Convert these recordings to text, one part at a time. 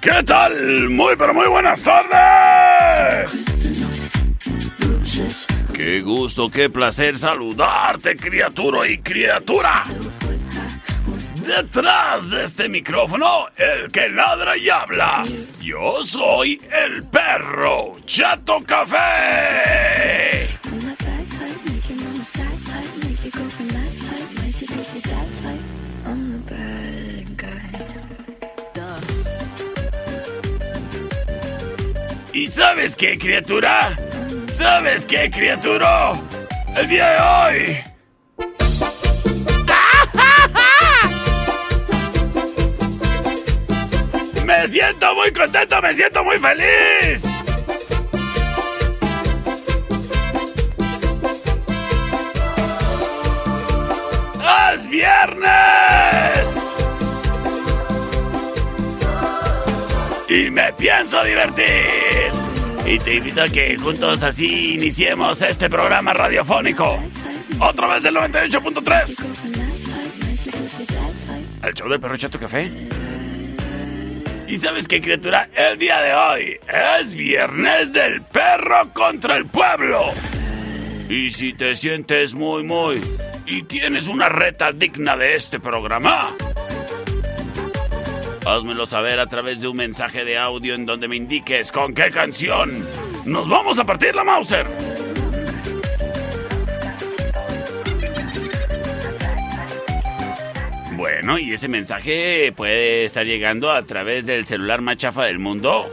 ¿Qué tal? Muy, pero muy buenas tardes. Qué gusto, qué placer saludarte, criatura y criatura. Detrás de este micrófono, el que ladra y habla. Yo soy el perro Chato Café. ¿Y sabes qué, criatura? ¿Sabes qué, criatura? El día de hoy. Me siento muy contento, me siento muy feliz. ¡Es viernes! Y me pienso divertir. Y te invito a que juntos así iniciemos este programa radiofónico. Otra vez del 98.3. El show del perro Chato Café. ¿Y sabes qué, criatura? El día de hoy es viernes del perro contra el pueblo. Y si te sientes muy, muy... y tienes una reta digna de este programa... Házmelo saber a través de un mensaje de audio en donde me indiques con qué canción nos vamos a partir la Mauser. Bueno, y ese mensaje puede estar llegando a través del celular más chafa del mundo,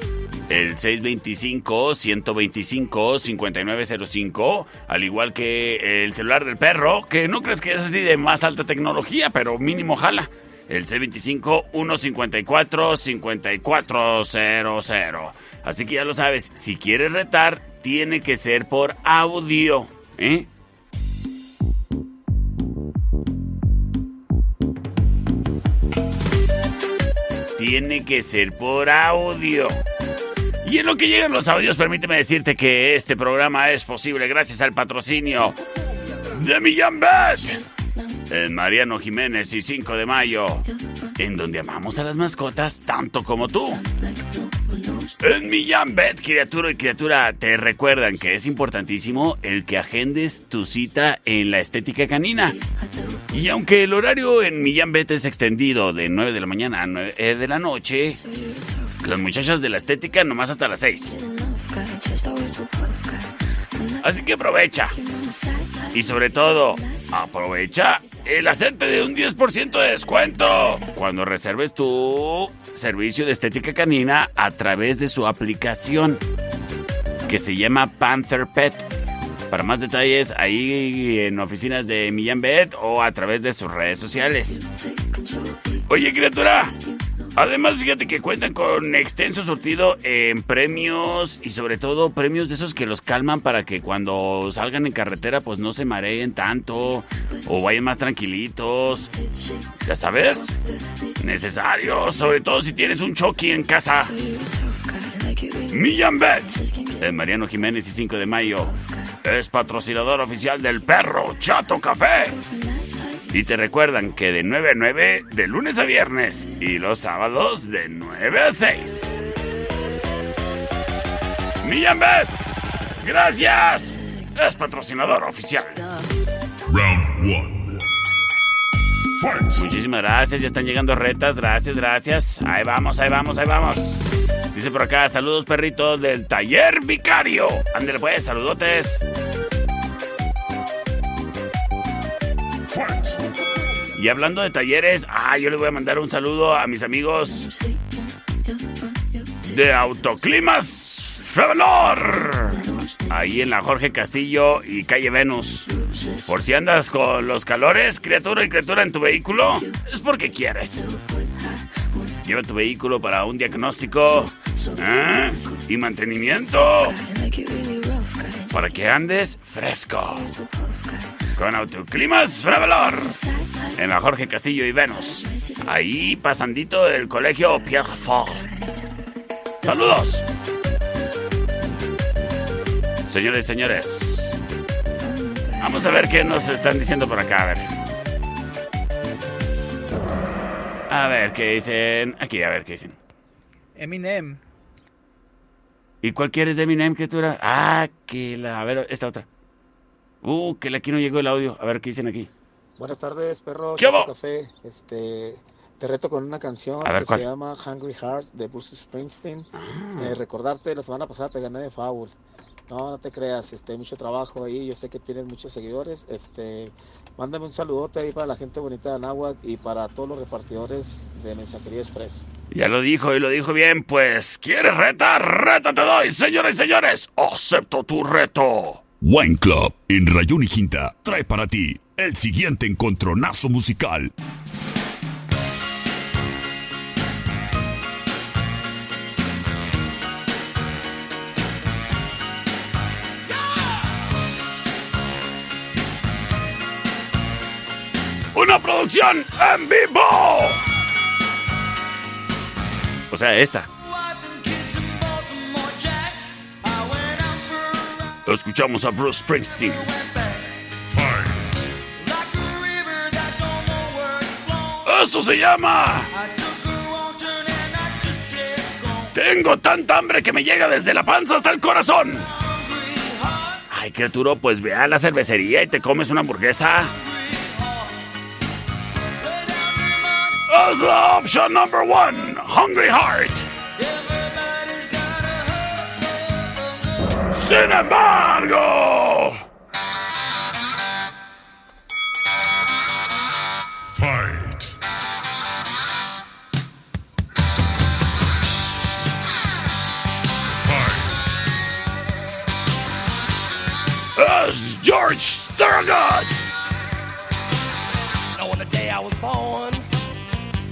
el 625-125-5905, al igual que el celular del perro, que no crees que es así de más alta tecnología, pero mínimo jala. El C25-154-5400. Así que ya lo sabes, si quieres retar, tiene que ser por audio, ¿eh? Tiene que ser por audio. Y en lo que llegan los audios, permíteme decirte que este programa es posible gracias al patrocinio de Millán Bet. En Mariano Jiménez y 5 de Mayo, en donde amamos a las mascotas tanto como tú. En Millán Bet, criatura y criatura, te recuerdan que es importantísimo el que agendes tu cita en la estética canina. Y aunque el horario en Millán Bet es extendido de 9 de la mañana a 9 de la noche, las muchachas de la estética nomás hasta las 6. Así que aprovecha. Y sobre todo, aprovecha el hacerte de un 10% de descuento cuando reserves tu servicio de estética canina a través de su aplicación que se llama Panther Pet. Para más detalles, ahí en oficinas de Millán Bet o a través de sus redes sociales. Oye, criatura, Además, fíjate que cuentan con extenso surtido en premios y sobre todo premios de esos que los calman para que cuando salgan en carretera pues no se mareen tanto o vayan más tranquilitos. Ya sabes, necesario, sobre todo si tienes un Chucky en casa. Millán Bet, de Mariano Jiménez y 5 de mayo. es patrocinador oficial del perro Chato Café. Y te recuerdan que de 9 a 9, de lunes a viernes, y los sábados de 9 a 6. Millán Bet, gracias. Es patrocinador oficial. Round 1. Muchísimas gracias, ya están llegando retas, gracias, gracias. Ahí vamos, ahí vamos, ahí vamos. Dice por acá, saludos perritos del taller vicario. Ándale pues, saludotes. Y hablando de talleres, ah, yo le voy a mandar un saludo a mis amigos de Autoclimas Travelor. Ahí en la Jorge Castillo y calle Venus. Por si andas con los calores, criatura y criatura en tu vehículo, es porque quieres. Lleva tu vehículo para un diagnóstico ¿eh? y mantenimiento. Para que andes fresco. Con Autoclimas Travelor. En la Jorge Castillo y Venus. Ahí pasandito el colegio Pierre Fort. ¡Saludos! Señores, señores. Vamos a ver qué nos están diciendo por acá. A ver. A ver qué dicen. Aquí, a ver qué dicen. Eminem. ¿Y cuál quieres de Eminem, criatura? Ah, que la. A ver, esta otra. Uh, que aquí no llegó el audio. A ver qué dicen aquí. Buenas tardes, perro. ¿Qué café. Este, te reto con una canción que se llama Hungry Heart de Bruce Springsteen. Ah. Eh, recordarte, la semana pasada te gané de Foul. No, no te creas, este, mucho trabajo ahí, yo sé que tienes muchos seguidores, este, mándame un saludote ahí para la gente bonita de Anáhuac y para todos los repartidores de Mensajería Express. Ya lo dijo y lo dijo bien, pues, ¿quieres reta? Reta te doy, señores y señores, acepto tu reto. Wine Club en Rayón y Quinta trae para ti el siguiente encontronazo musical. una producción en vivo. O sea, esta. Escuchamos a Bruce Springsteen. Eso se llama. Tengo tanta hambre que me llega desde la panza hasta el corazón. Ay, criatura, pues ve a la cervecería y te comes una hamburguesa. As option number one, Hungry Heart. Sin embargo. Fight. Fight. As George Thorogood. Now, on the day I was born.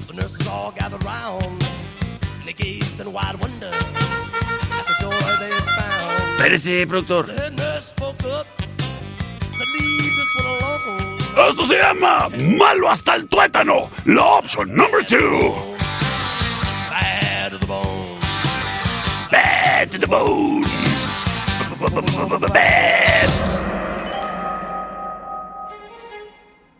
The nurses all gathered round and they gazed in wide wonder one alone. Esto se llama Malo hasta el tuétano. La option number two. Bad to the bone. Bad to the bone. Bad.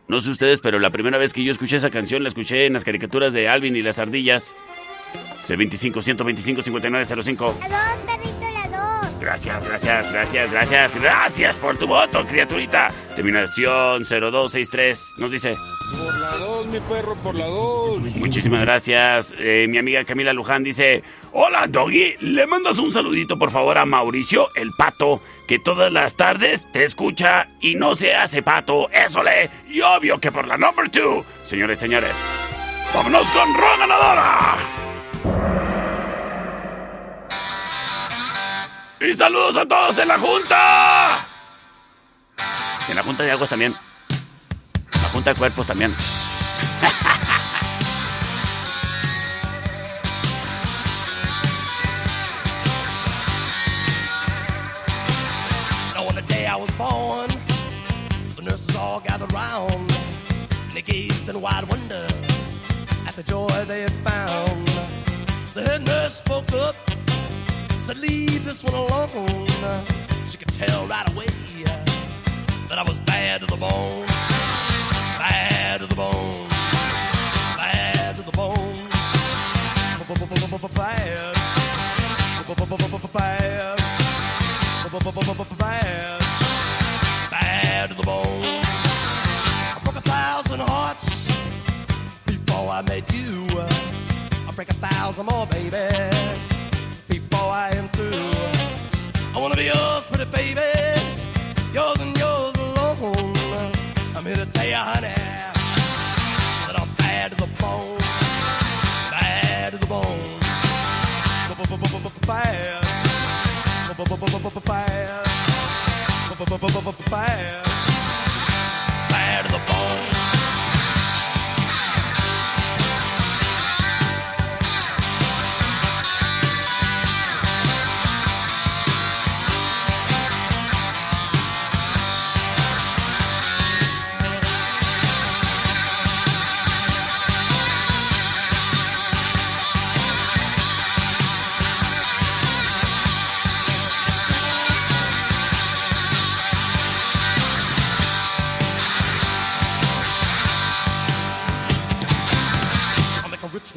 No sé ustedes, pero la primera vez que yo escuché esa canción la escuché en las caricaturas de Alvin y las ardillas. C25 125 5905. La dos, perrito. Gracias, gracias, gracias, gracias, gracias por tu voto, criaturita. Terminación 0263 nos dice. Por la dos, mi perro, por la dos. Muchísimas gracias. Eh, mi amiga Camila Luján dice: Hola, Doggy. ¿Le mandas un saludito, por favor, a Mauricio, el pato? que todas las tardes te escucha y no se hace pato, eso le, y obvio que por la number two. Señores, señores, vámonos con Ron Ganadora. Y saludos a todos en la Junta. En la Junta de Aguas también. La Junta de Cuerpos también. The nurses all gathered round and they gazed in wide wonder at the joy they had found. The head nurse spoke up, said, Leave this one alone. she could tell right away that I was bad to the bone. Bad to the bone. Bad to the bone. Bad. Bad. Bad. Bad to the bone. I broke a thousand hearts before I met you. I break a thousand more, baby, pretty baby, yours and yours alone. I'm here to tell you, honey, that I'm bad to the bone, bad to the bone, bad, bad, bad,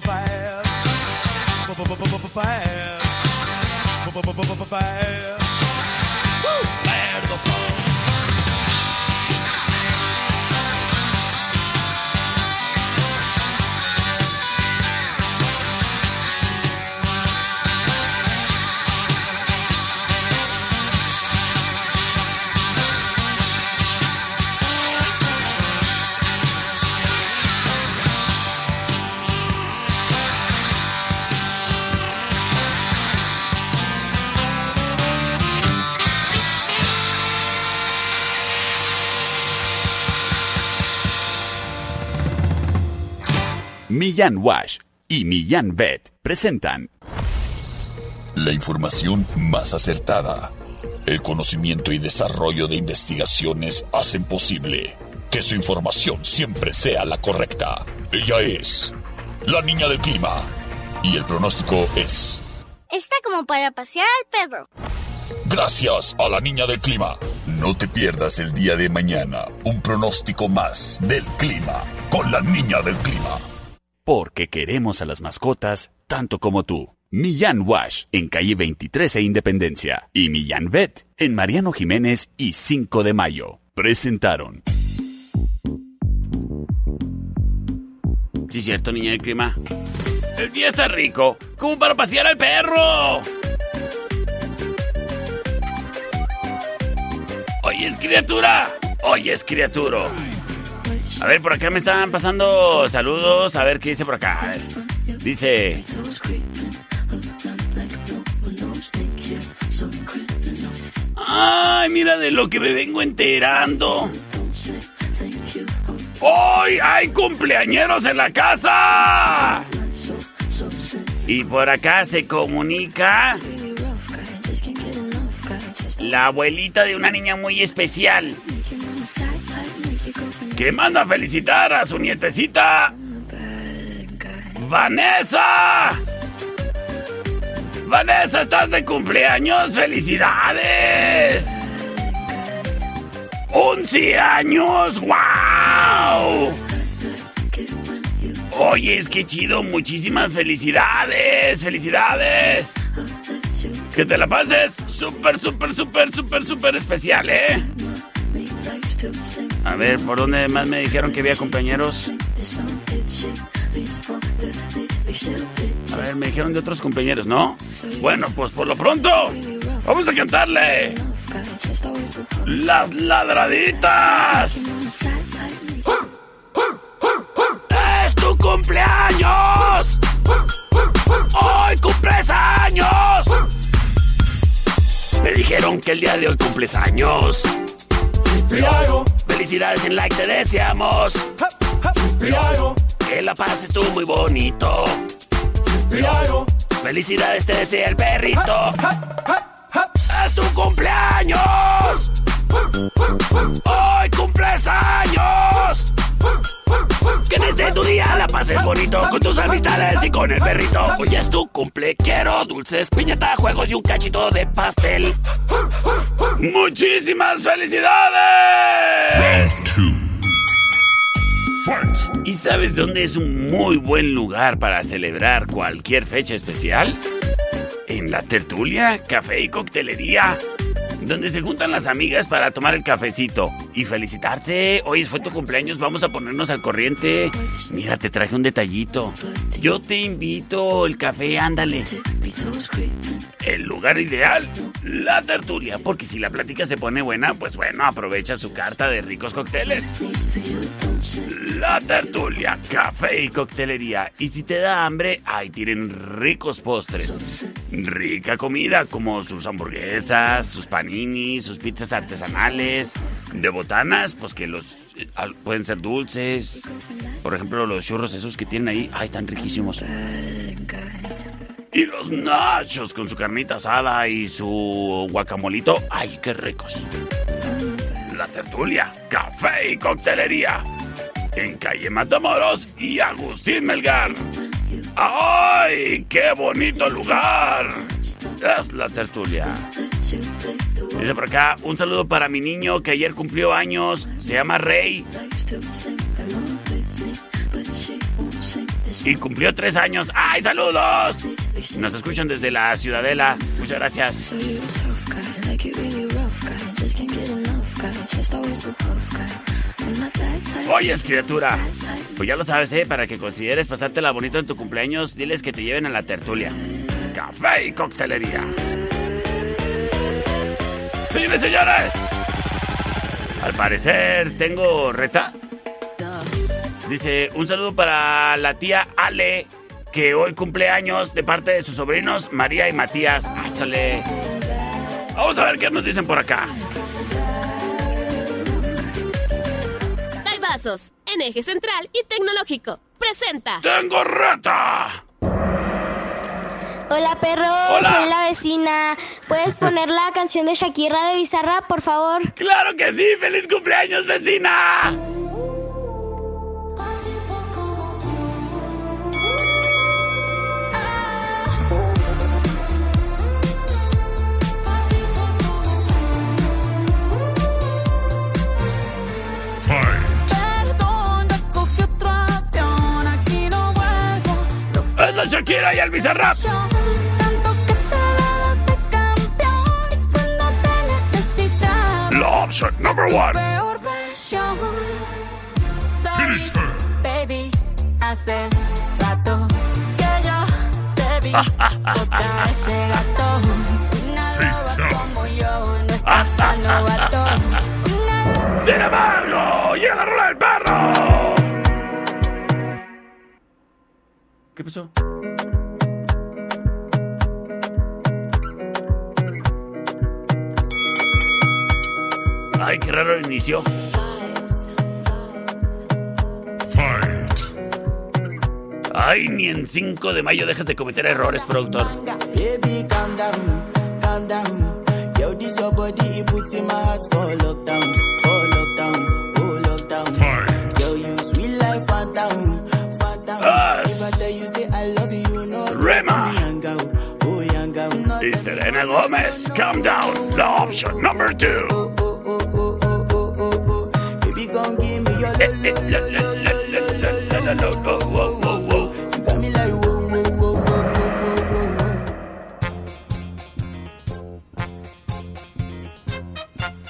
fast. Fast. Fast. Millán Wash y Millán Vet presentan la información más acertada. El conocimiento y desarrollo de investigaciones hacen posible que su información siempre sea la correcta. Ella es la niña del clima y el pronóstico es... Está como para pasear al perro. Gracias a la niña del clima. No te pierdas el día de mañana un pronóstico más del clima con la niña del clima porque queremos a las mascotas tanto como tú. Millán Wash en calle 23 e Independencia y Millán Vet en Mariano Jiménez y 5 de Mayo. Presentaron. ¿Sí es cierto, niña del clima? El día está rico, como para pasear al perro. Oyes, criatura. Oyes, criatura. A ver, por acá me están pasando saludos. A ver qué dice por acá. Dice. Ay, mira de lo que me vengo enterando. ¡Hoy hay cumpleañeros en la casa! Y por acá se comunica la abuelita de una niña muy especial que manda a felicitar a su nietecita Vanessa. Vanessa, estás de cumpleaños. ¡Felicidades! ¡11 años! ¡Wow! Oye, es que chido. Muchísimas felicidades. ¡Felicidades! Que te la pases súper, súper, súper, súper, súper especial, ¿eh? A ver, ¿por dónde más me dijeron que había compañeros? A ver, me dijeron de otros compañeros, ¿no? Bueno, pues por lo pronto, vamos a cantarle. Las ladraditas. ¡Es tu cumpleaños! ¡Hoy cumples años! Me dijeron que el día de hoy cumples años. Felicidades en like te deseamos. Que la pases tú muy bonito. Felicidades te desea el perrito. ¡Es tu cumpleaños! ¡Hoy cumples años! Que desde tu día la pases bonito con tus amistades y con el perrito. Hoy es tu cumple, quiero dulces, piñata, juegos y un cachito de pastel. ¡Muchísimas felicidades! ¿Y sabes dónde es un muy buen lugar para celebrar cualquier fecha especial? En la tertulia, café y coctelería donde se juntan las amigas para tomar el cafecito y felicitarse. Hoy fue tu cumpleaños, vamos a ponernos al corriente. Mira, te traje un detallito. Yo te invito, el café, ándale. El lugar ideal, la tertulia, porque si la plática se pone buena, pues bueno, aprovecha su carta de ricos cócteles. La tertulia, café y coctelería. Y si te da hambre, ahí tienen ricos postres. Rica comida como sus hamburguesas, sus paninis, sus pizzas artesanales. De botanas, pues que los eh, pueden ser dulces. Por ejemplo, los churros esos que tienen ahí, ay, están riquísimos. Y los nachos con su carnita asada y su guacamolito, ay, qué ricos. La tertulia, café y coctelería en calle Matamoros y Agustín Melgar. ¡Ay, qué bonito lugar! Es la tertulia. Dice por acá, un saludo para mi niño que ayer cumplió años, se llama Rey. Y cumplió tres años. ¡Ay, saludos! Nos escuchan desde la Ciudadela. Muchas gracias. Oyes, criatura. Pues ya lo sabes, ¿eh? Para que consideres pasártela bonito en tu cumpleaños, diles que te lleven a la tertulia. Café y coctelería. Señores, señores. Al parecer, tengo reta. Dice, un saludo para la tía Ale, que hoy cumple años de parte de sus sobrinos María y Matías. Ásale. Vamos a ver qué nos dicen por acá. En eje central y tecnológico. Presenta. ¡Tengo reta! Hola perro, soy la vecina. ¿Puedes poner la canción de Shakira de Bizarra, por favor? ¡Claro que sí! ¡Feliz cumpleaños, vecina! con Shakira y el Bizarrap. La opción number one. Baby, hace rato que yo te no ¿Qué pasó? Ay, qué raro inició. Ay, ni en 5 de mayo dejas de cometer errores, productor. Baby, calm down, calm down. Yo, this your body. Selena Gomez, Calm Down, la number two.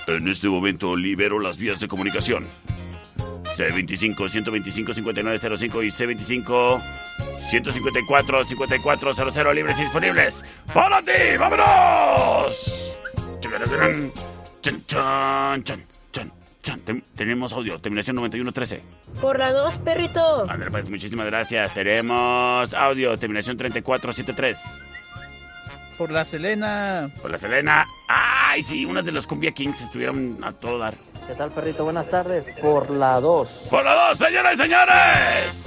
En este momento libero las vías de comunicación. C25-125-5905 y C25 154-5400 libres y disponibles. ¡Para ti! ¡Vámonos! Tenemos audio, terminación 9113. Por la 2, perrito. Andrés, pues muchísimas gracias. Tenemos audio, terminación 3473. Por la Selena. Por la Selena. ¡Ay, sí! Unas de las Cumbia Kings estuvieron a todo dar. ¿Qué tal, perrito? Buenas tardes. Por la 2. Por la 2, señores y señores.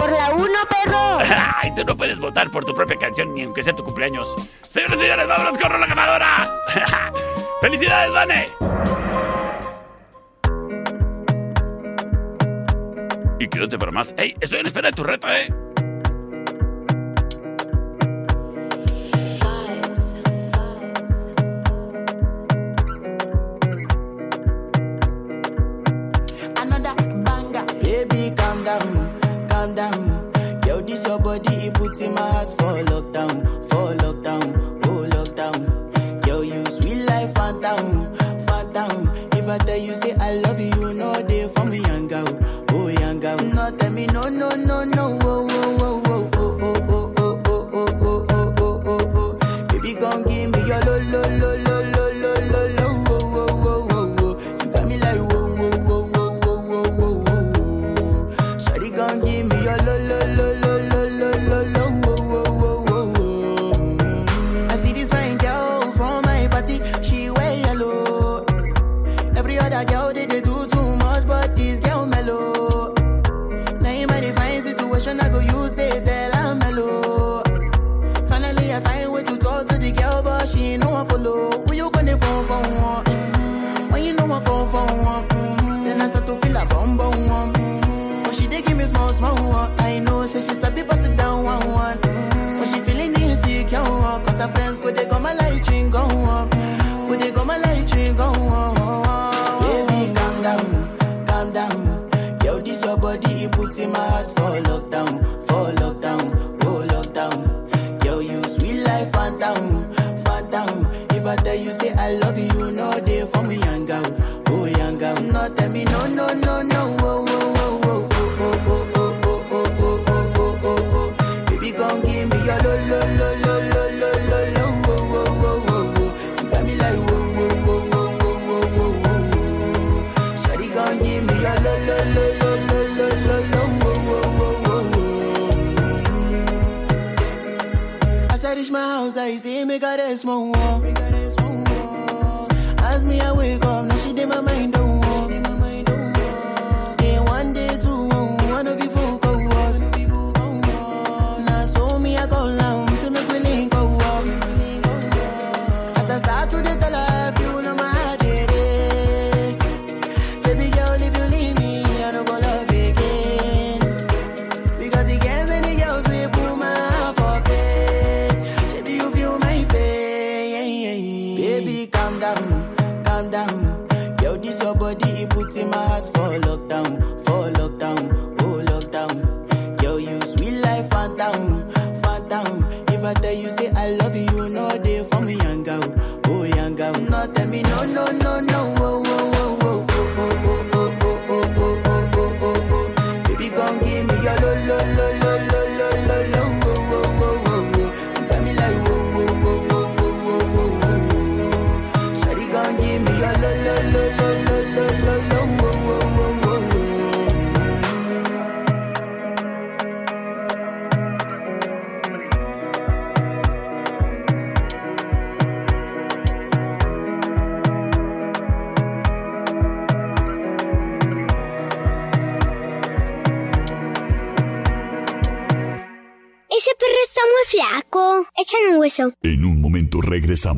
Por la 1, perro. Ay, tú no puedes votar por tu propia canción ni aunque sea tu cumpleaños. Señoras y señores, vámonos con la ganadora. ¡Felicidades, Vane! Y quédate para más. ¡Ey! Estoy en espera de tu reta, ¿eh? calm down. Yo, this your body, it puts in my heart for lockdown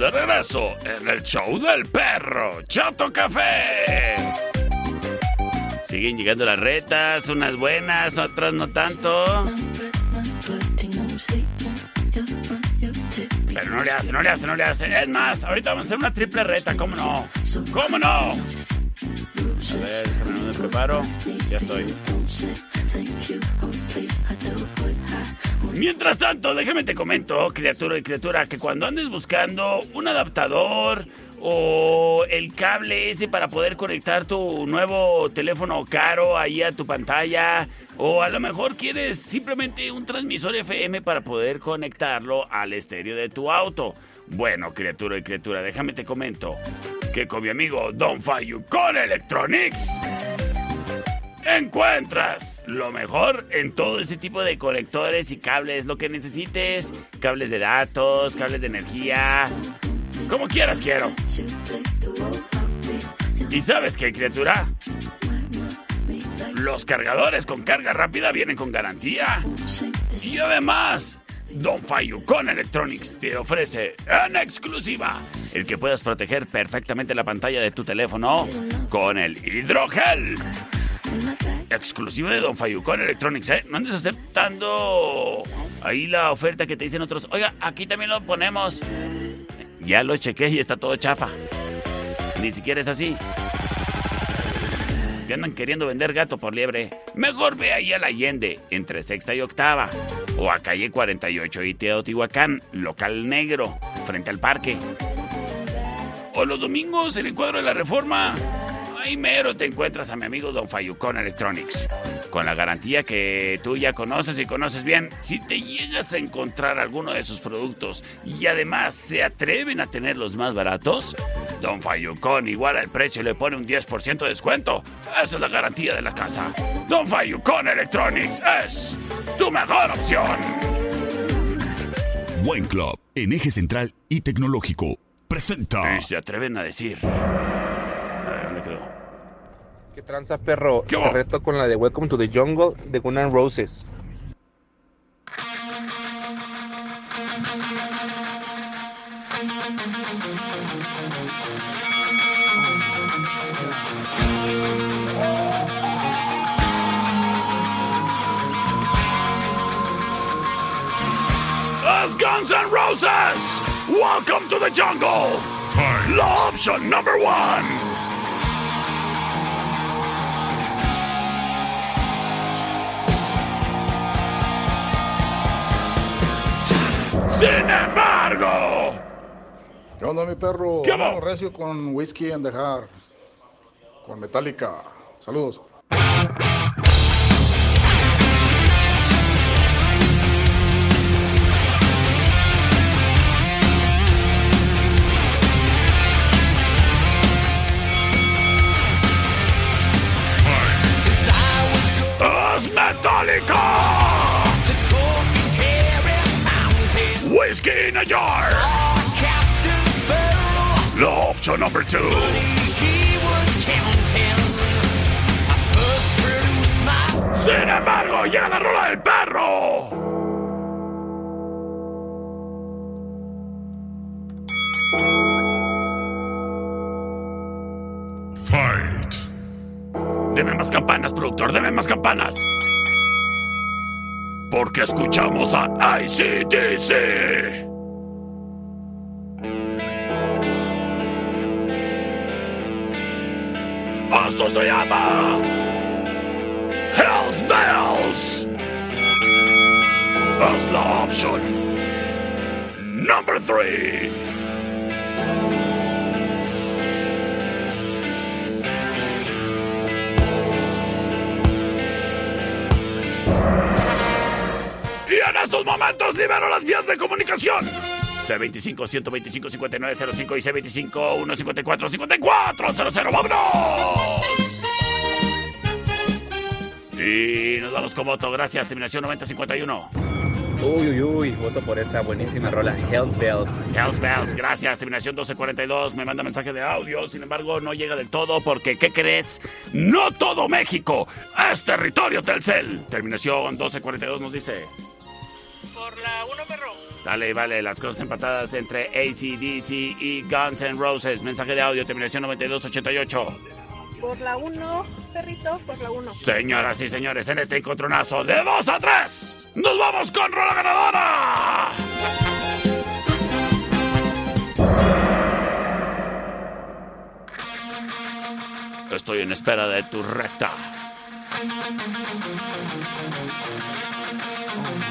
De regreso en el show del perro Chato Café. Siguen llegando las retas, unas buenas, otras no tanto. Pero no le hace, no le hace, no le hace. Es más, ahorita vamos a hacer una triple reta, ¿cómo no? ¿Cómo no? A ver, déjame, me preparo. Ya estoy. Mientras tanto, déjame te comento, criatura y criatura, que cuando andes buscando un adaptador o el cable ese para poder conectar tu nuevo teléfono caro ahí a tu pantalla, o a lo mejor quieres simplemente un transmisor FM para poder conectarlo al estéreo de tu auto. Bueno, criatura y criatura, déjame te comento que con mi amigo Don Fayu con Electronics encuentras lo mejor en todo ese tipo de conectores y cables, lo que necesites, cables de datos, cables de energía, como quieras quiero. ¿Y sabes qué, criatura? Los cargadores con carga rápida vienen con garantía. Y además, Don Fayu con Electronics te ofrece en exclusiva el que puedas proteger perfectamente la pantalla de tu teléfono con el hidrogel. Exclusivo de Don Fayu con Electronics, ¿eh? No andes aceptando ahí la oferta que te dicen otros. Oiga, aquí también lo ponemos. Ya lo chequé y está todo chafa. Ni siquiera es así. Que andan queriendo vender gato por liebre. Mejor ve ahí a la Allende, entre sexta y octava. O a calle 48 y Teotihuacán, local negro, frente al parque. O los domingos en el cuadro de la reforma. Ahí mero te encuentras a mi amigo Don Fayucón Electronics. Con la garantía que tú ya conoces y conoces bien, si te llegas a encontrar alguno de sus productos y además se atreven a tenerlos más baratos, Don Fayucón igual al precio le pone un 10% de descuento. Esa es la garantía de la casa. Don Fayucón Electronics es tu mejor opción. Wine Club, en eje central y tecnológico, presenta. Y se atreven a decir. A ver, ¿dónde quedó? ¿Qué tranza, perro? ¿Qué Te reto con la de Welcome to the Jungle de Guns N' Roses. Guns N' Roses! Welcome to the jungle! Law option number one! Sin embargo, ¿Qué onda, mi perro? ¿Qué? Vamos recio con Whiskey and the Heart. Con Metallica. Saludos. es Metallica! Whiskey in a jar! Law option number two! Sin embargo, llega la rola del perro. Fight. Deme más campanas, productor, deme más campanas porque escuchamos a ICDC. Esto se llama Hells Bells. Es la opción número 3. En estos momentos libero las vías de comunicación. C25-125-5905 y C25-154-5400. ¡Vámonos! Y nos vamos con voto. Gracias. Terminación 9051. Uy, uy, uy, voto por esa buenísima rola, Hells Bells. Hells Bells, gracias. Terminación 1242, me manda mensaje de audio, sin embargo no llega del todo porque, ¿qué crees? No todo México es territorio Telcel. Terminación 1242 nos dice... Por la 1, perro. Sale y vale, las cosas empatadas entre ACDC y Guns N' Roses. Mensaje de audio, terminación 9288. Por la 1, perrito, por la 1. Señoras y señores, en este encontronazo de 2 a 3, nos vamos con Rola Ganadora. Estoy en espera de tu recta. Welcome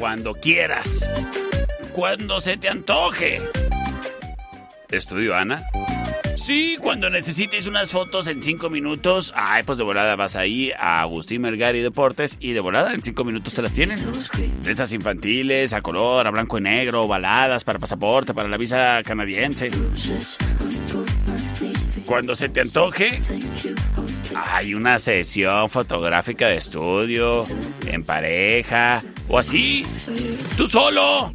Cuando quieras. Cuando se te antoje. ¿Estudio Ana? Sí, cuando necesites unas fotos en cinco minutos, ay, pues de volada vas ahí a Agustín Melgari Deportes y de volada en cinco minutos te las tienen. De estas infantiles, a color, a blanco y negro, baladas para pasaporte, para la visa canadiense. Cuando se te antoje, hay una sesión fotográfica de estudio, en pareja, o así, tú solo.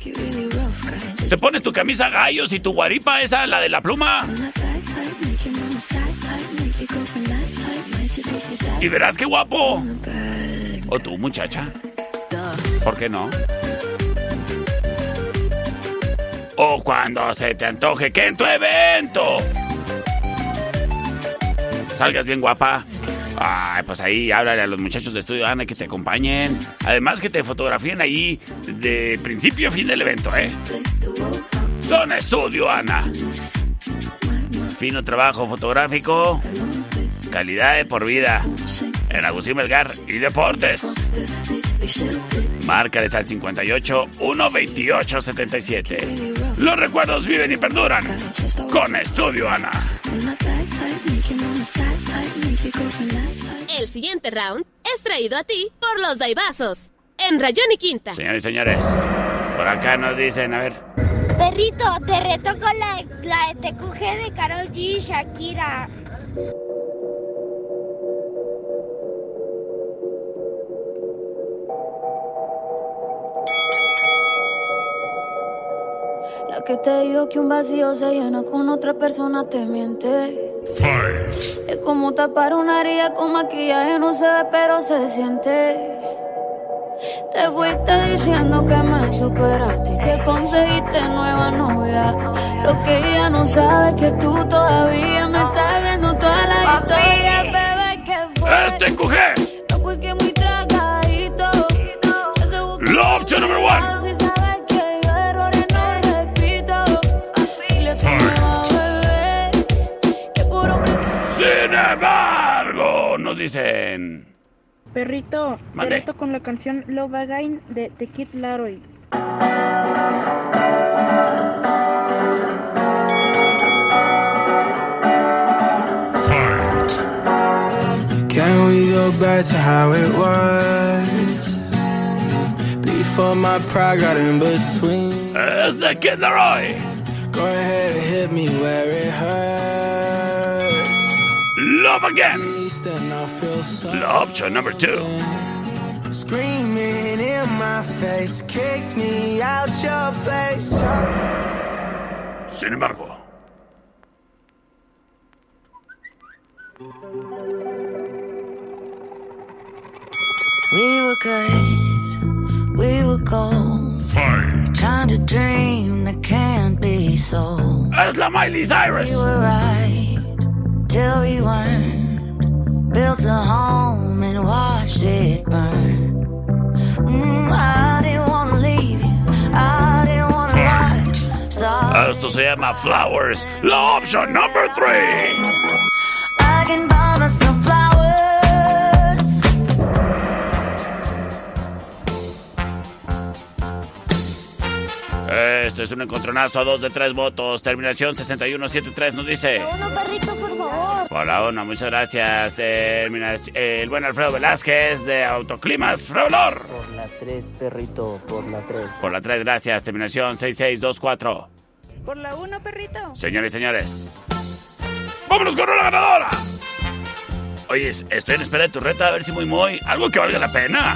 Te pones tu camisa gallos y tu guaripa esa, la de la pluma. Y verás qué guapo. O tú, muchacha. ¿Por qué no? O cuando se te antoje que en tu evento salgas bien guapa. Ay, pues ahí háblale a los muchachos de Estudio Ana que te acompañen. Además que te fotografíen ahí de principio a fin del evento, ¿eh? Son Estudio Ana. Fino trabajo fotográfico. Calidad de por vida. En Agustín Melgar y Deportes. Márcales al 58 128 77. Los recuerdos viven y perduran. Con Estudio Ana. El siguiente round es traído a ti por los Daibazos. En Rayón y Quinta. Señores y señores, por acá nos dicen, a ver. Perrito, te reto con la, la de TQG de Carol G y Shakira. La que te digo que un vacío se llena con otra persona te miente. Es como tapar una herida con maquillaje, no se ve pero se siente. Te fuiste diciendo que me superaste y que conseguiste nueva novia. Lo que ella no sabe es que tú todavía me estás viendo toda la historia, bebé, que fue. Este dicen. Perrito, con la canción Love Again de The Kid Laroi. Can we go back to how it was? Before my pride got in between. Es de Kid Laroi. Go ahead and hit me where it hurts. Love again. At least then I'll feel so. La opción number two. Screaming in my face, kicked me out your place. Sin embargo. We were good, we were gold. Fight. Kind of dream that can't be sold. Es la Miley Cyrus. We were right till we weren't. Built a home and watched it burn. Mm, I didn't wanna leave you. I didn't wanna watch stars. Esto se llama Flowers. La opción number three. I can buy myself flowers. Esto es un encontronazo a dos de tres votos. Terminación 6173 nos dice. Uno, perrito, por favor. Por la una, muchas gracias. Terminación, el buen Alfredo Velázquez de Autoclimas. Por la 3, perrito, por la 3. Por la 3, gracias. Terminación 6624. Por la 1, perrito. Señores y señores. ¡Vámonos con la ganadora! Oye, estoy en espera de tu reta, a ver si muy muy. Algo que valga la pena.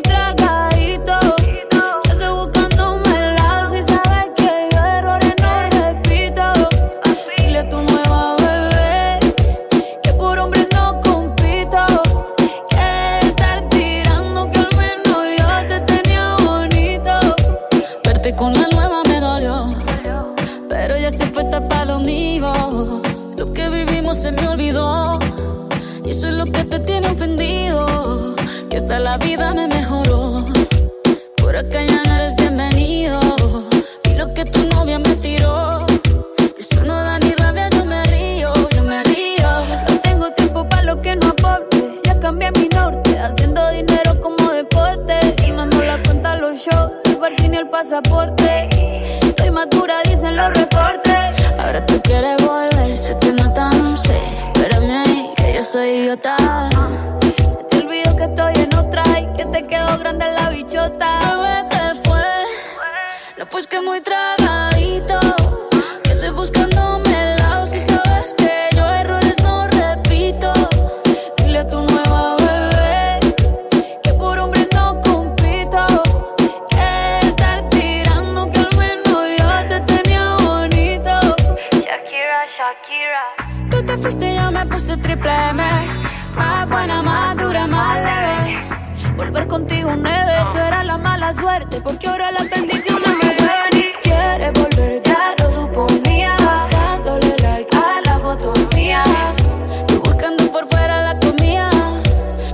hasta la vida me mejoró. Por acá ya no eres bienvenido. Y lo que tu novia me tiró. Eso no da ni rabia, yo me río, yo me río. No tengo tiempo para lo que no aporte. Ya cambié mi norte, haciendo dinero como deporte. Y no ando la cuenta los shows, el parking y el pasaporte. Estoy madura, dicen los reportes. Ahora tú quieres volver, se te nota, no sé. Espérame ahí, que yo soy idiota. Que te quedó grande la bichota. Bebé, ¿qué fue? No, pues que muy tragadito. Que estoy buscándome el lado si sabes que yo errores no repito. Dile a tu nueva bebé que por hombre no compito. Que estar tirando que al menos yo te tenía bonito. Shakira, Shakira. Tú te fuiste y yo me puse triple M. Más buena, más dura, más leve. Volver contigo nueve, tú eras la mala suerte. Porque ahora las bendiciones me llueven y quieres volver, ya lo suponía. Dándole like a la foto mía. Tú buscando por fuera la comida.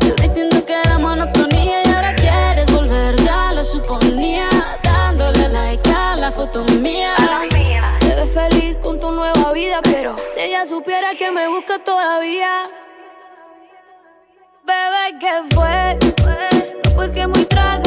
Yo diciendo que era monotonía y ahora quieres volver, ya lo suponía. Dándole like a la foto mía. Te ves feliz con tu nueva vida, pero si ella supiera que me busca todavía. Bebé, ¿qué fue? Pues que muy tragadito.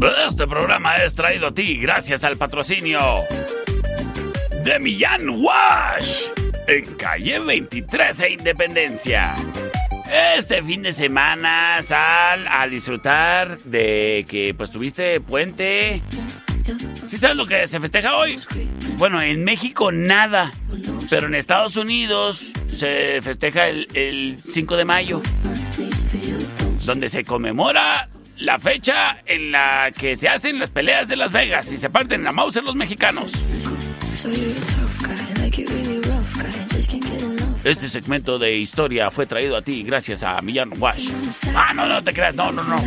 Este programa es traído a ti gracias al patrocinio de Millán Wash en calle 23 e Independencia. Este fin de semana sal a disfrutar de que pues tuviste puente. ¿Sí sabes lo que se festeja hoy? Bueno, en México nada, pero en Estados Unidos se festeja el, el 5 de mayo, donde se conmemora la fecha en la que se hacen las peleas de Las Vegas y se parten la mouse los mexicanos. Este segmento de historia fue traído a ti gracias a Millán Wash. Ah, no, no te creas, no, no, no.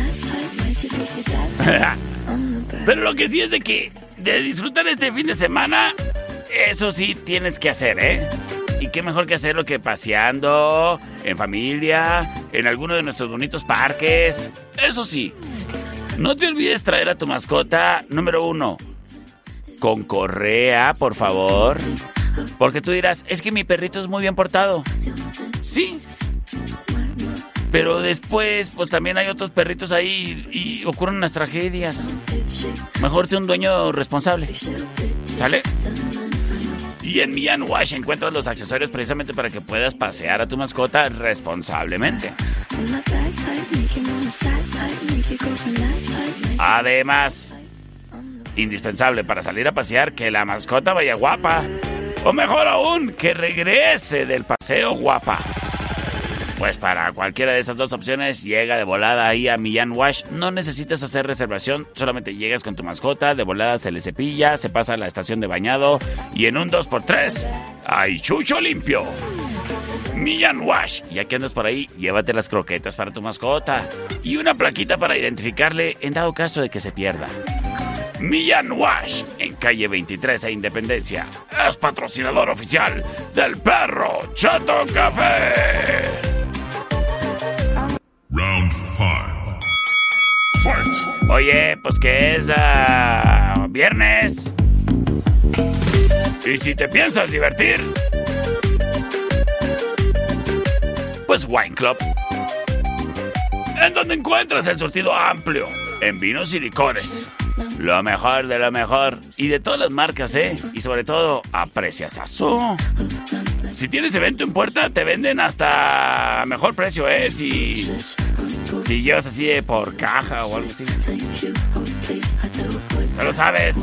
Pero lo que sí es de que de disfrutar este fin de semana, eso sí tienes que hacer, ¿eh? Y qué mejor que hacerlo que paseando, en familia, en alguno de nuestros bonitos parques. Eso sí, no te olvides traer a tu mascota número uno. Con correa, por favor. Porque tú dirás, es que mi perrito es muy bien portado. Sí. Pero después, pues también hay otros perritos ahí y ocurren unas tragedias. Mejor sea un dueño responsable. ¿Sale? Y en Millán Wash encuentras los accesorios precisamente para que puedas pasear a tu mascota responsablemente. Además, indispensable para salir a pasear que la mascota vaya guapa. O mejor aún, que regrese del paseo guapa. Pues para cualquiera de esas dos opciones, llega de volada ahí a Millán Wash. No necesitas hacer reservación, solamente llegas con tu mascota, de volada se le cepilla, se pasa a la estación de bañado y en un 2x3 hay chucho limpio. Millán Wash. Ya que andas por ahí, llévate las croquetas para tu mascota y una plaquita para identificarle en dado caso de que se pierda. Millán Wash, en calle 23 e Independencia, es patrocinador oficial del perro Chato Café. Round 5. Fight. Oye, pues que es ah, viernes. Y si te piensas divertir, pues Wine Club. En donde encuentras el surtido amplio en vinos y licores. Lo mejor de lo mejor. Y de todas las marcas, ¿eh? Y sobre todo, aprecias a su. Si tienes evento en puerta, te venden hasta mejor precio, ¿eh? Si, si llevas así de por caja o algo así. Pero sabes,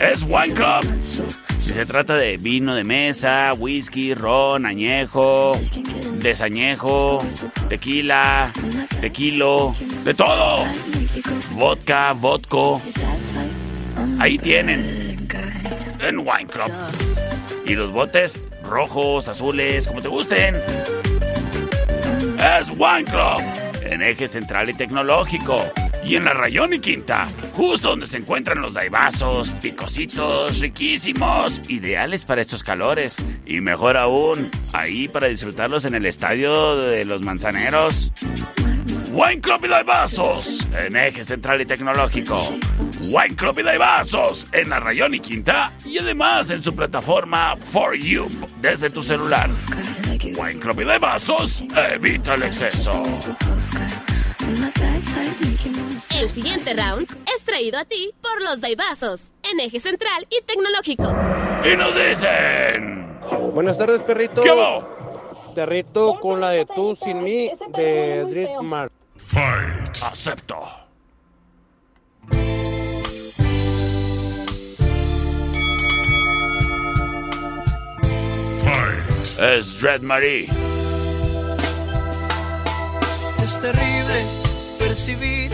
es Wine Club. Si se trata de vino de mesa, whisky, ron, añejo, desañejo, tequila, tequilo, de todo. Vodka, vodka. Ahí tienen. En Wine Club. Y los botes rojos, azules, como te gusten. Es Wine Club. En eje central y tecnológico. Y en la Rayón y Quinta, justo donde se encuentran los daibazos, picositos, riquísimos, ideales para estos calores. Y mejor aún, ahí para disfrutarlos en el estadio de los manzaneros. Wine Club y Daibazos, en eje central y tecnológico. Wine Club y Daibazos, en la Rayón y Quinta, y además en su plataforma For You, desde tu celular. Wine Club y Daibazos, evita el exceso. El siguiente round es traído a ti por los Daibazos, en eje central y tecnológico. Y nos dicen. Buenas tardes, perrito. ¿Qué va? Perrito con la de tú sin mí de Driftmark. Fight. Acepto. Fight. Es Dread Marie. Es terrible percibir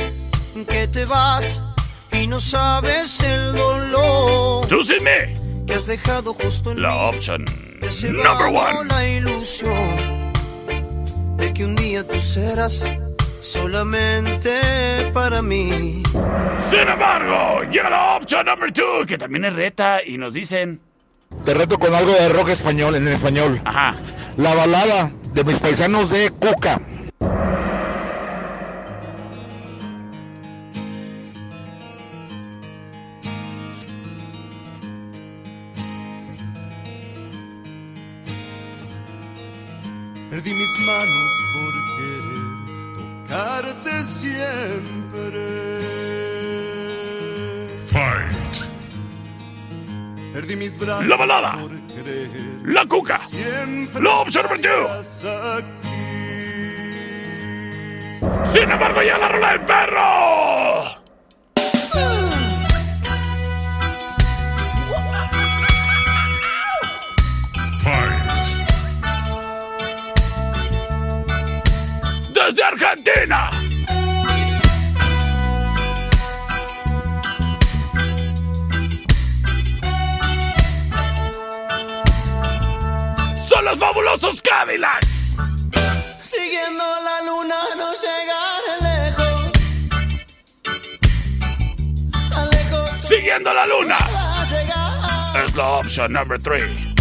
que te vas y no sabes el dolor Tú sin mí. que has dejado justo en La has number one. la ilusión de que un día tú serás solamente para mí. Sin embargo, llega la option number two, que también es reta, y nos dicen. Te reto con algo de rock español, en español. Ajá. La balada de mis paisanos de Cuca. Perdí mis manos por querer tocarte siempre. Fight. Perdí mis brazos La balada. La cuca. siempre two. estar aquí. Sin embargo, llega la rola del perro. Desde Argentina. Son los fabulosos Cadillacs. Siguiendo la luna no llegaré lejos. Siguiendo la luna. Es la option number three.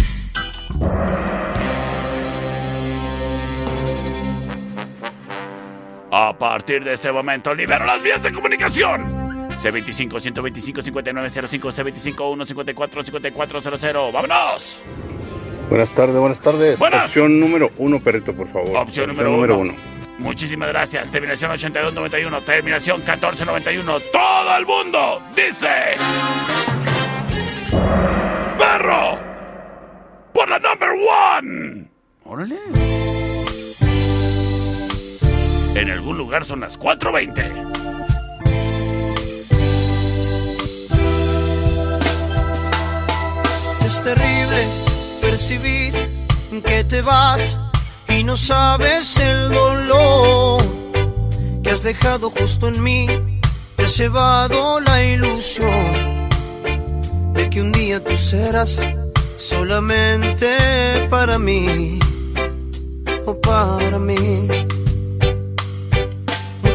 A partir de este momento, libero las vías de comunicación. C25 125 5905 C25 154 5400. ¡Vámonos! Buenas tardes, buenas tardes. Buenas. Opción número uno, perrito, por favor. Opción número uno. Muchísimas gracias. Terminación 8291, terminación 1491. Todo el mundo dice. ¡Perro! ¡Por la number one! ¡Órale! En algún lugar son las 4.20. Es terrible percibir que te vas y no sabes el dolor que has dejado justo en mí. Te has llevado la ilusión de que un día tú serás solamente para mí o para mí.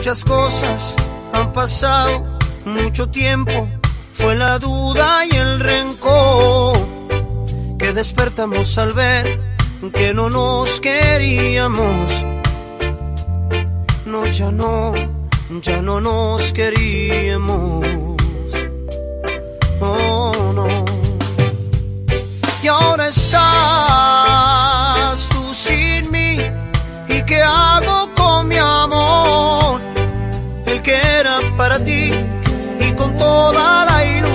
Muchas cosas han pasado, mucho tiempo, fue la duda y el rencor que despertamos al ver que no nos queríamos. No, ya no, ya no nos queríamos. Oh, no. Y ahora estás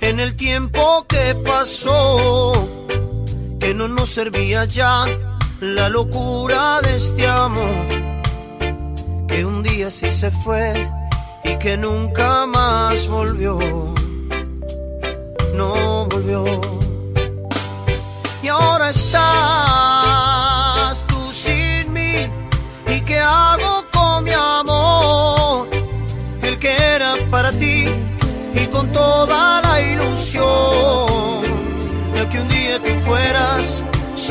en el tiempo que pasó que no nos servía ya la locura de este amor, que un día sí se fue y que nunca más volvió, no volvió. Y ahora estás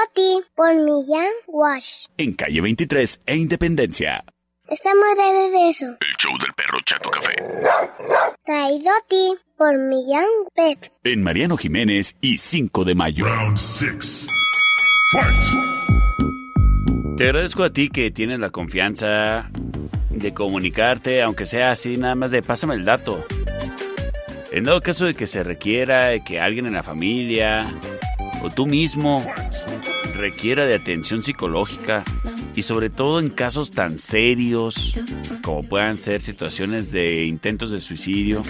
Traído a ti por Millán Wash. En calle 23 e Independencia. Estamos de regreso. El show del perro Chato Café. Traído a ti por Millán Pet. En Mariano Jiménez y 5 de mayo. Round 6. Te agradezco a ti que tienes la confianza de comunicarte, aunque sea así, nada más de pásame el dato. En dado caso de que se requiera que alguien en la familia o tú mismo requiera de atención psicológica y sobre todo en casos tan serios como puedan ser situaciones de intentos de suicidio,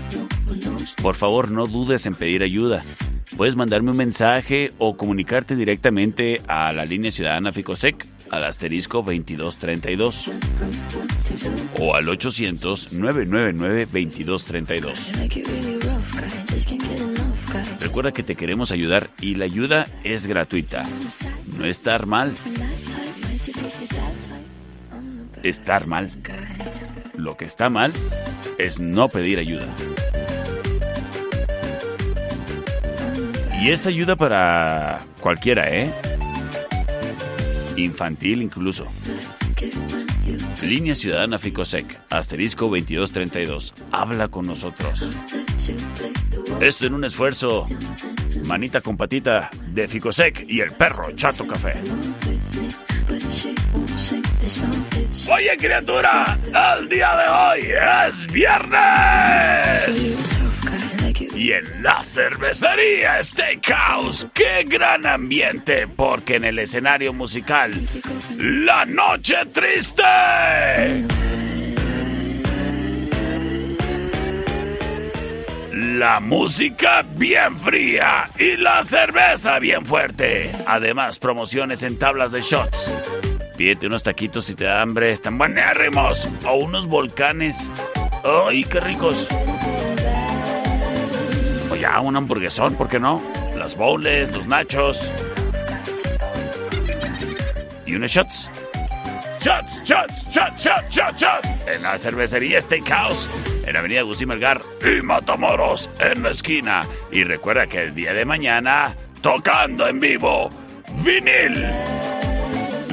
por favor no dudes en pedir ayuda. Puedes mandarme un mensaje o comunicarte directamente a la línea ciudadana Ficosec al asterisco 2232 o al 800-999-2232. Recuerda que te queremos ayudar y la ayuda es gratuita. No estar mal. Estar mal. Lo que está mal es no pedir ayuda. Y es ayuda para cualquiera, ¿eh? Infantil incluso. Línea Ciudadana Ficosec, asterisco 2232. Habla con nosotros. Esto en un esfuerzo, manita con patita, de Ficosec y el perro Chato Café. Oye, criatura, el día de hoy es viernes. Y en la cervecería Steakhouse, qué gran ambiente, porque en el escenario musical, La Noche Triste. La música bien fría y la cerveza bien fuerte. Además, promociones en tablas de shots. Pídete unos taquitos si te da hambre, están buenérrimos. O unos volcanes. ¡Ay, qué ricos! O ya, un hamburguesón, ¿por qué no? Las bowls, los nachos. Y unos shots. Shots, shots, shots, shots, shots, shots. En la cervecería Steakhouse, en Avenida Agustín Melgar y Matamoros, en la esquina. Y recuerda que el día de mañana, tocando en vivo, vinil.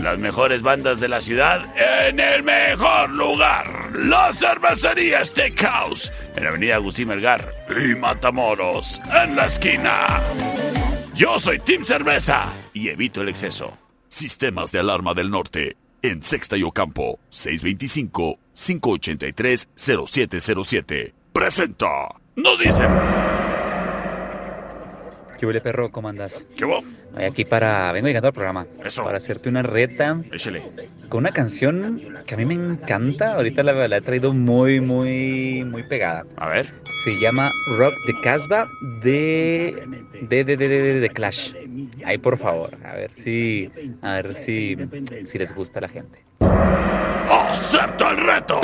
Las mejores bandas de la ciudad en el mejor lugar. La cervecería Steakhouse, en Avenida Agustín Melgar y Matamoros, en la esquina. Yo soy Team Cerveza y evito el exceso. Sistemas de alarma del norte. En Sexta y Ocampo, 625-583-0707. Presenta. Nos dicen. ¿Qué huele, perro? ¿Cómo andas? ¿Qué hubo? Aquí para... Vengo llegando al programa. Eso. Para hacerte una reta. Échale. Con una canción que a mí me encanta. Ahorita la, la he traído muy, muy, muy pegada. A ver. Se llama Rock the Casbah de... De, de, de, de, de Clash. Ahí, por favor. A ver si... A ver si... Si les gusta a la gente. ¡Acepta el reto!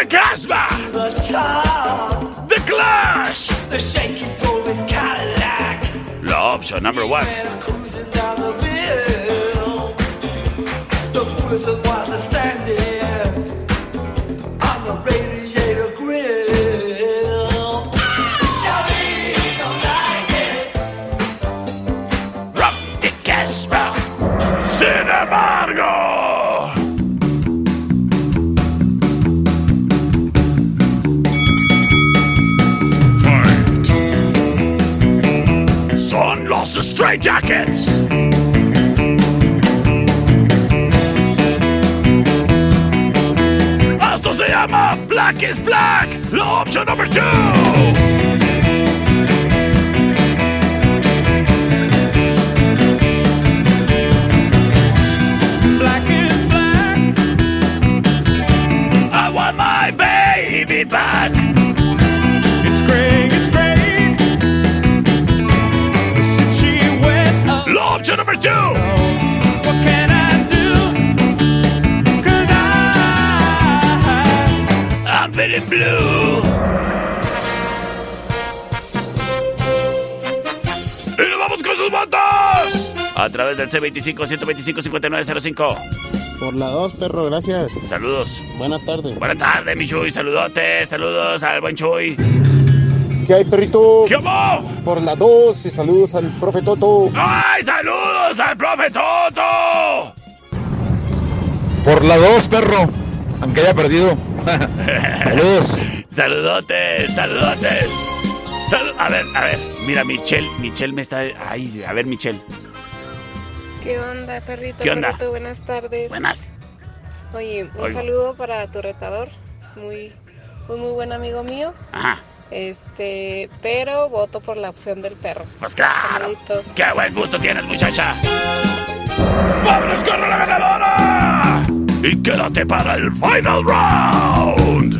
The Casbah! to the top. The Clash! The shaky drove his Cadillac, La option number one. cruising down the bill. The Wizard was a standing Son los Stray Jackets. Esto se llama Black is Black. La opción number two. Opción number two. what can I do? Cause I, I'm feeling blue. Y nos vamos con sus votos. A través del C25-125-5905. Por la 2, perro, gracias. Saludos. Buenas tardes. Buenas tardes, mi Chuy. Saludotes. Saludos al buen Chuy. ¿Qué hay, perrito? ¿Qué hubo? Por la 2 y saludos al profe Toto. ¡Ay, saludos al profe Toto! Por la 2, perro. Aunque haya perdido. Saludos. Saludotes, saludotes. Salu- a ver, a ver. Mira, Michelle. Michelle me está... Ay, a ver, Michelle. ¿Qué onda, perrito? ¿Qué onda? Perrito, buenas tardes. Buenas. Oye, un saludo para tu retador. Es muy, un muy buen amigo mío. Ajá. Este, pero voto por la opción del perro. Pues claro. Saluditos. ¡Qué buen gusto tienes, muchacha! ¡Vámonos con la ganadora! Y quédate para el final round.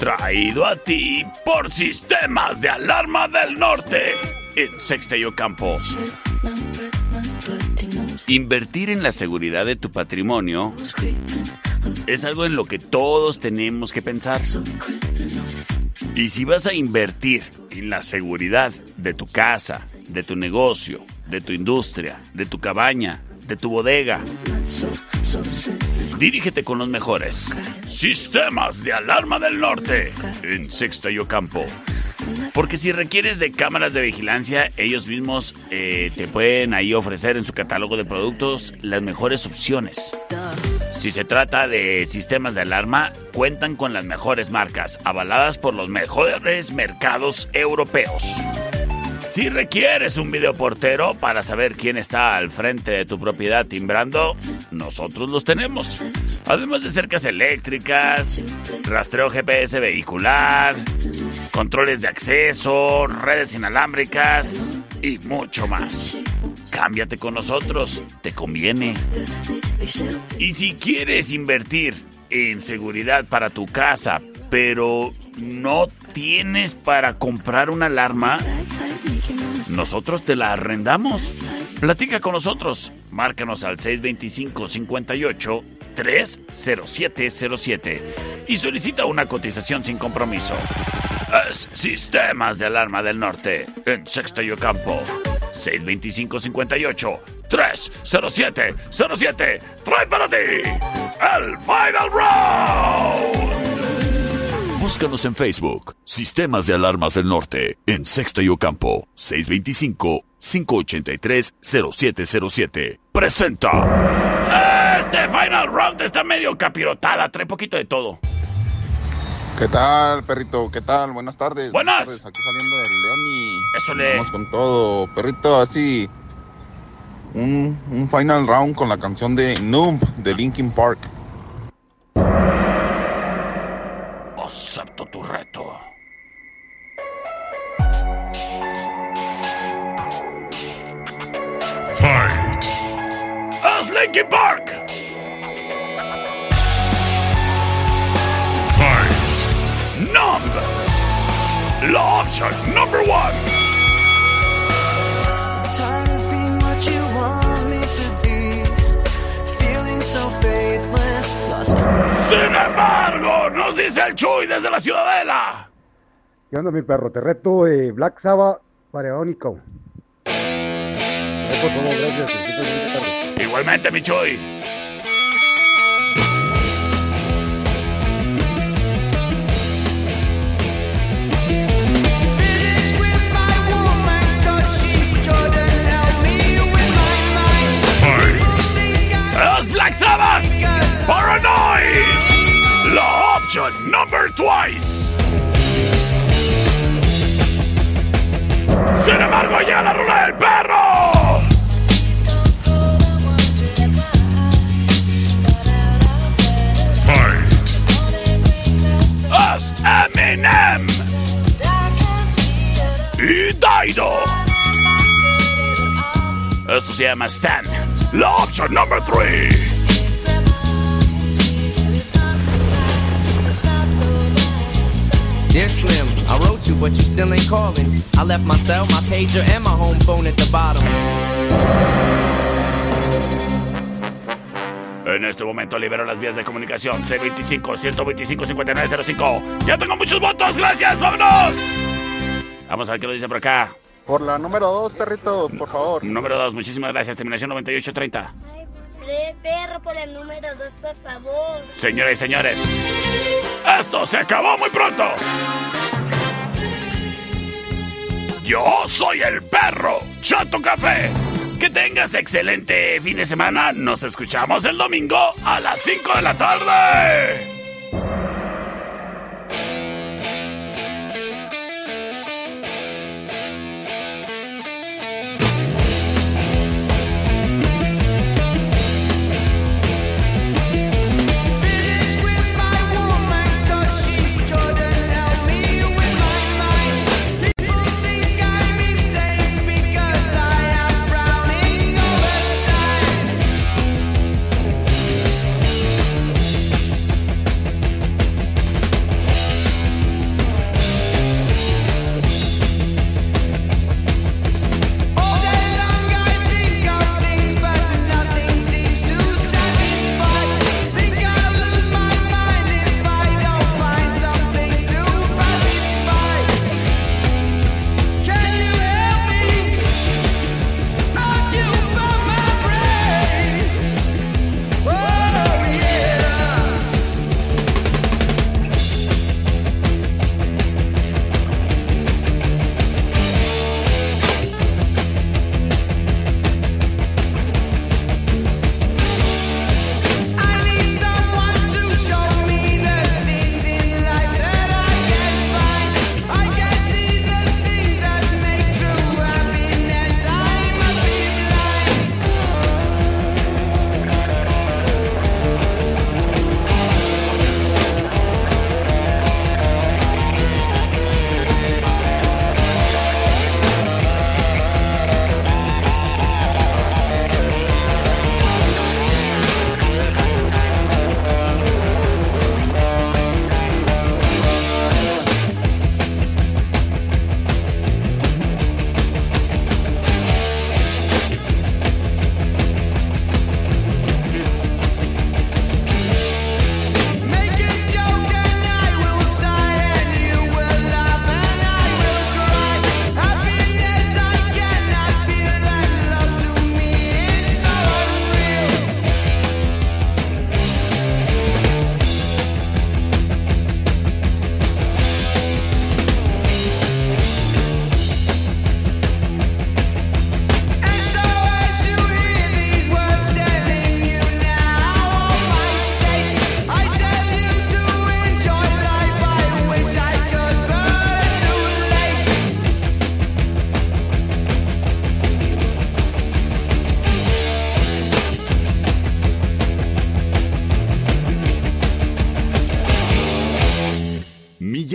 Traído a ti por Sistemas de Alarma del Norte. En Sexta y Ocampo. Invertir en la seguridad de tu patrimonio es algo en lo que todos tenemos que pensar. Y si vas a invertir en la seguridad de tu casa, de tu negocio, de tu industria, de tu cabaña, de tu bodega, dirígete con los mejores. Sistemas de Alarma del Norte en Sexta y Ocampo. Porque si requieres de cámaras de vigilancia, ellos mismos eh, te pueden ahí ofrecer en su catálogo de productos las mejores opciones. Si se trata de sistemas de alarma, cuentan con las mejores marcas, avaladas por los mejores mercados europeos. Si requieres un videoportero para saber quién está al frente de tu propiedad timbrando, nosotros los tenemos. Además de cercas eléctricas, rastreo GPS vehicular, controles de acceso, redes inalámbricas y mucho más. Cámbiate con nosotros, te conviene. Y si quieres invertir en seguridad para tu casa, pero no tienes para comprar una alarma, nosotros te la arrendamos. Platica con nosotros. Márcanos al 625 58 30707 y solicita una cotización sin compromiso. Es Sistemas de Alarma del Norte en Sexto y Ocampo. 625 58 30707 trae para ti el Final Round. Búscanos en Facebook. Sistemas de Alarmas del Norte. En Sexta y Ocampo. 625-583-0707. Presenta. Este Final Round está medio capirotada. Trae poquito de todo. ¿Qué tal, perrito? ¿Qué tal? Buenas tardes. Buenas. tardes. Aquí saliendo del León y... Eso le- Vamos con todo. Perrito, así... Un, un final round con la canción de Noob de Linkin Park. Acepto tu reto. Fight. Es Linkin Park. Fight. Numb. La option number one. Tired of being what you want me to be. Sin embargo, nos dice el Chuy desde la Ciudadela. ¿Qué onda, mi perro? Te reto eh, Black Sabbath Pareónico. Eh. Igualmente, mi Chuy. Llama Stan. La option number three. Dear Slim, I wrote you, but you still ain't calling. I left my cell, my pager, and my home phone at the bottom. En este momento libero las vías de comunicación C25-125-5905. Ya tengo muchos votos, gracias, vámonos. Vamos a ver qué lo dice por acá. Por la número dos, perrito, por favor. Número 2, muchísimas gracias, terminación 9830. Pre- Perro por el número dos, por favor. Señoras y señores, esto se acabó muy pronto. Yo soy el perro Chato Café. Que tengas excelente fin de semana. Nos escuchamos el domingo a las 5 de la tarde.